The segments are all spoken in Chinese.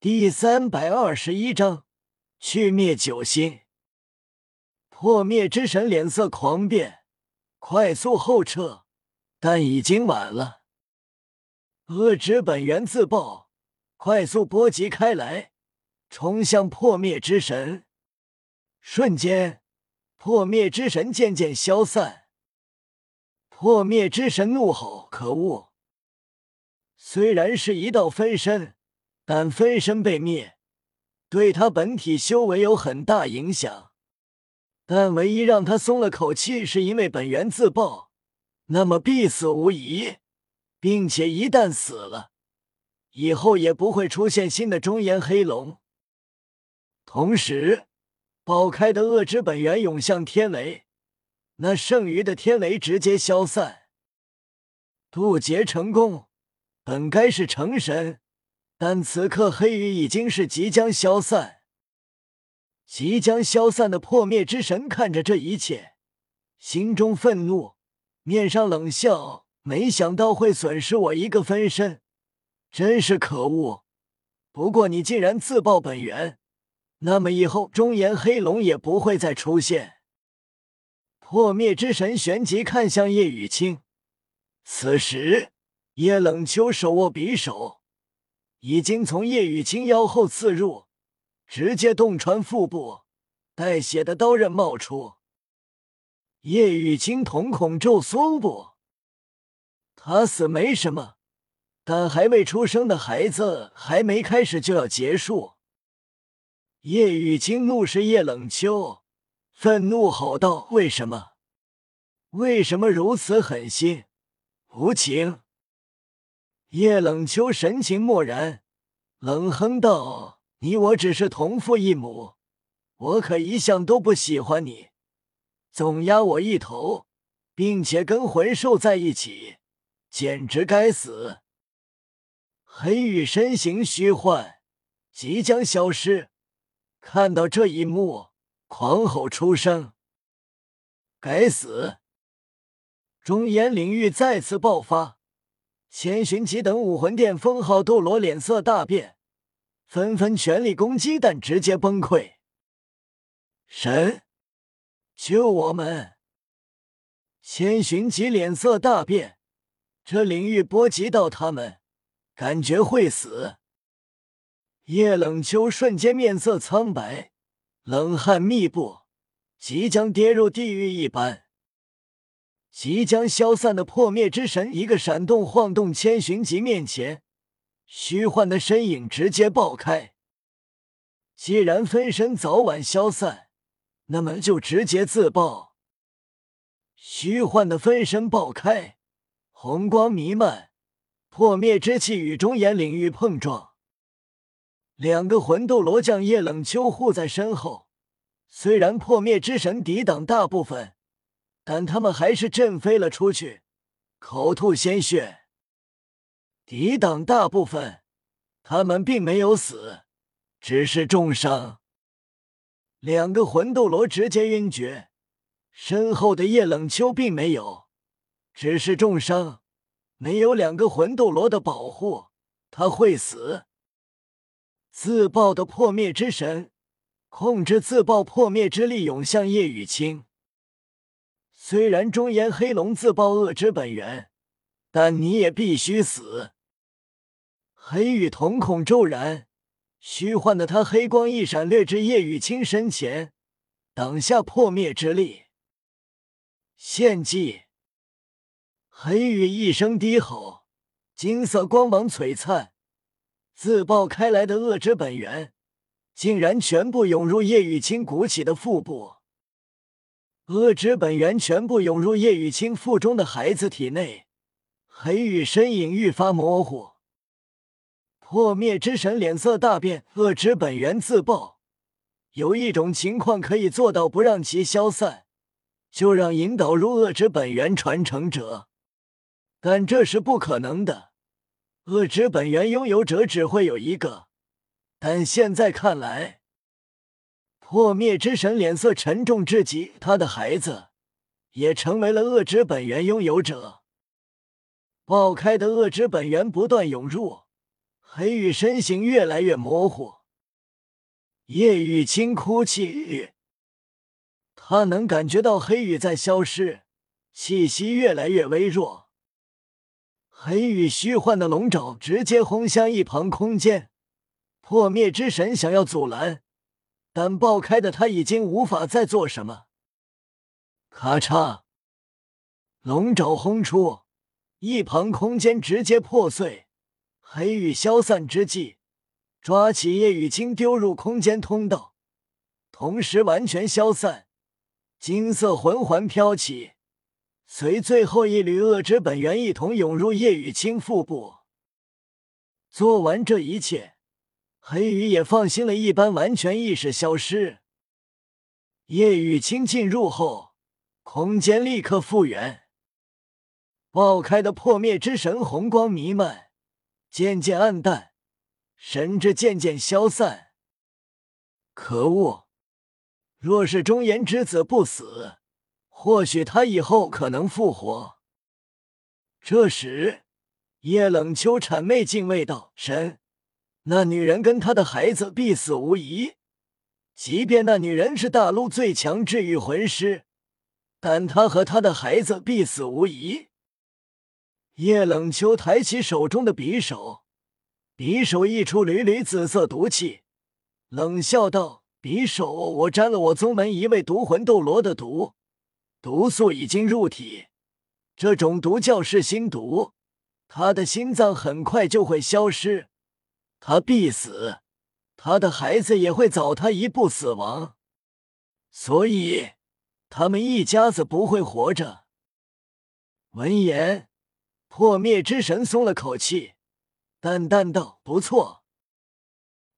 第三百二十一章去灭九星。破灭之神脸色狂变，快速后撤，但已经晚了。恶之本源自爆，快速波及开来，冲向破灭之神。瞬间，破灭之神渐渐消散。破灭之神怒吼：“可恶！虽然是一道分身。”但分身被灭，对他本体修为有很大影响。但唯一让他松了口气，是因为本源自爆，那么必死无疑，并且一旦死了，以后也不会出现新的中炎黑龙。同时，爆开的恶之本源涌向天雷，那剩余的天雷直接消散，渡劫成功，本该是成神。但此刻黑羽已经是即将消散，即将消散的破灭之神看着这一切，心中愤怒，面上冷笑。没想到会损失我一个分身，真是可恶！不过你既然自爆本源，那么以后中炎黑龙也不会再出现。破灭之神旋即看向叶雨清，此时叶冷秋手握匕首。已经从叶雨清腰后刺入，直接洞穿腹部，带血的刀刃冒出。叶雨清瞳孔骤缩，不，他死没什么，但还未出生的孩子还没开始就要结束。叶雨清怒视叶冷秋，愤怒吼道：“为什么？为什么如此狠心、无情？”叶冷秋神情漠然，冷哼道：“你我只是同父异母，我可一向都不喜欢你，总压我一头，并且跟魂兽在一起，简直该死。”黑羽身形虚幻，即将消失，看到这一幕，狂吼出声：“该死！”中炎领域再次爆发。千寻疾等武魂殿封号斗罗脸色大变，纷纷全力攻击，但直接崩溃。神，救我们！千寻疾脸色大变，这领域波及到他们，感觉会死。叶冷秋瞬间面色苍白，冷汗密布，即将跌入地狱一般。即将消散的破灭之神，一个闪动晃动千寻疾面前，虚幻的身影直接爆开。既然分身早晚消散，那么就直接自爆。虚幻的分身爆开，红光弥漫，破灭之气与中炎领域碰撞。两个魂斗罗将叶冷秋护在身后，虽然破灭之神抵挡大部分。但他们还是震飞了出去，口吐鲜血，抵挡大部分。他们并没有死，只是重伤。两个魂斗罗直接晕厥，身后的叶冷秋并没有，只是重伤。没有两个魂斗罗的保护，他会死。自爆的破灭之神控制自爆破灭之力，涌向叶雨清。虽然中炎黑龙自爆恶之本源，但你也必须死。黑羽瞳孔骤然，虚幻的他黑光一闪，掠至叶雨清身前，挡下破灭之力。献祭！黑羽一声低吼，金色光芒璀璨，自爆开来的恶之本源，竟然全部涌入叶雨清鼓起的腹部。恶之本源全部涌入叶雨清腹中的孩子体内，黑羽身影愈发模糊。破灭之神脸色大变，恶之本源自爆，有一种情况可以做到不让其消散，就让引导入恶之本源传承者，但这是不可能的。恶之本源拥有者只会有一个，但现在看来。破灭之神脸色沉重至极，他的孩子也成为了恶之本源拥有者。爆开的恶之本源不断涌入，黑羽身形越来越模糊。叶雨清哭泣，他能感觉到黑羽在消失，气息越来越微弱。黑羽虚幻的龙爪直接轰向一旁空间，破灭之神想要阻拦，但爆开的他已经无法再做什么。咔嚓，龙爪轰出，一旁空间直接破碎。黑羽消散之际。抓起叶雨清丢入空间通道，同时完全消散。金色魂环飘起，随最后一缕恶之本源一同涌入叶雨清腹部。做完这一切，黑羽也放心了一般，完全意识消失。叶雨清进入后，空间立刻复原，爆开的破灭之神红光弥漫，渐渐暗淡。神智渐渐消散。可恶！若是中炎之子不死，或许他以后可能复活。这时，叶冷秋谄媚敬畏道：“神，那女人跟她的孩子必死无疑。即便那女人是大陆最强治愈魂师，但她和她的孩子必死无疑。”叶冷秋抬起手中的匕首。匕首溢出缕缕紫色毒气，冷笑道：“匕首，我沾了我宗门一位毒魂斗罗的毒，毒素已经入体。这种毒叫噬心毒，他的心脏很快就会消失，他必死，他的孩子也会早他一步死亡，所以他们一家子不会活着。”闻言，破灭之神松了口气。淡淡道：“不错。”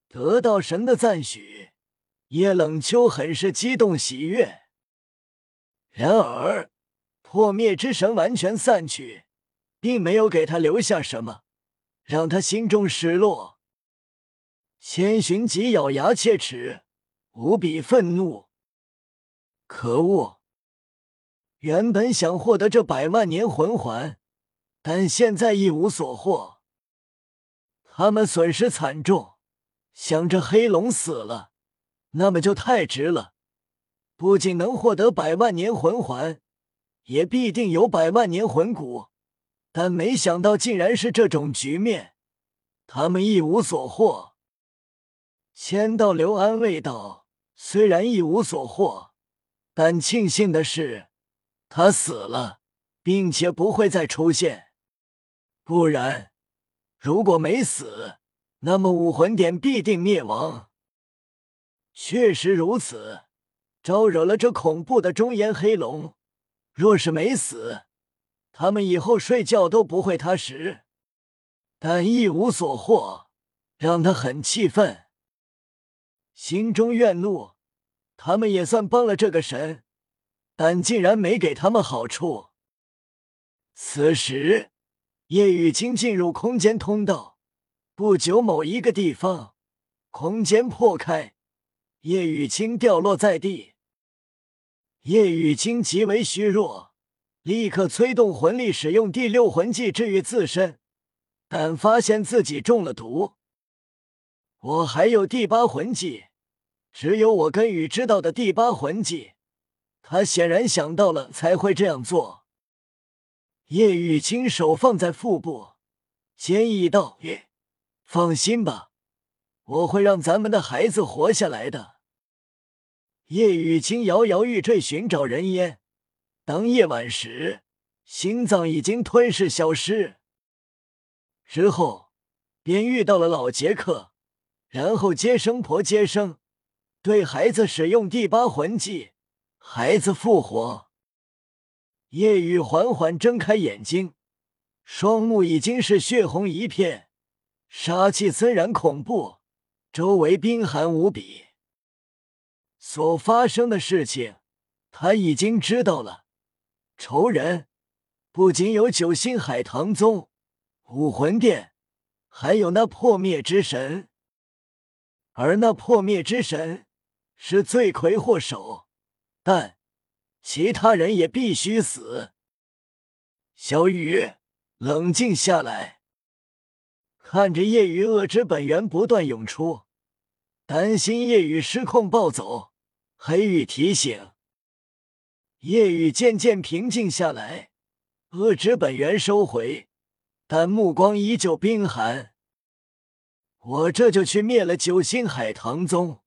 得到神的赞许，叶冷秋很是激动喜悦。然而，破灭之神完全散去，并没有给他留下什么，让他心中失落。千寻疾咬牙切齿，无比愤怒。可恶！原本想获得这百万年魂环，但现在一无所获。他们损失惨重，想着黑龙死了，那么就太值了，不仅能获得百万年魂环，也必定有百万年魂骨。但没想到竟然是这种局面，他们一无所获。千道刘安慰道：“虽然一无所获，但庆幸的是，他死了，并且不会再出现，不然。”如果没死，那么武魂殿必定灭亡。确实如此，招惹了这恐怖的中炎黑龙。若是没死，他们以后睡觉都不会踏实。但一无所获，让他很气愤，心中怨怒。他们也算帮了这个神，但竟然没给他们好处。此时。叶雨清进入空间通道，不久，某一个地方，空间破开，叶雨清掉落在地。叶雨清极为虚弱，立刻催动魂力，使用第六魂技治愈自身，但发现自己中了毒。我还有第八魂技，只有我跟雨知道的第八魂技，他显然想到了才会这样做。叶雨清手放在腹部，坚毅道：“月，放心吧，我会让咱们的孩子活下来的。”叶雨清摇摇欲坠，寻找人烟。当夜晚时，心脏已经吞噬消失。之后，便遇到了老杰克，然后接生婆接生，对孩子使用第八魂技，孩子复活。夜雨缓缓睁开眼睛，双目已经是血红一片，杀气森然恐怖，周围冰寒无比。所发生的事情，他已经知道了。仇人不仅有九星海棠宗、武魂殿，还有那破灭之神，而那破灭之神是罪魁祸首，但。其他人也必须死。小雨，冷静下来。看着夜雨恶之本源不断涌出，担心夜雨失控暴走，黑羽提醒。夜雨渐渐平静下来，恶之本源收回，但目光依旧冰寒。我这就去灭了九星海棠宗。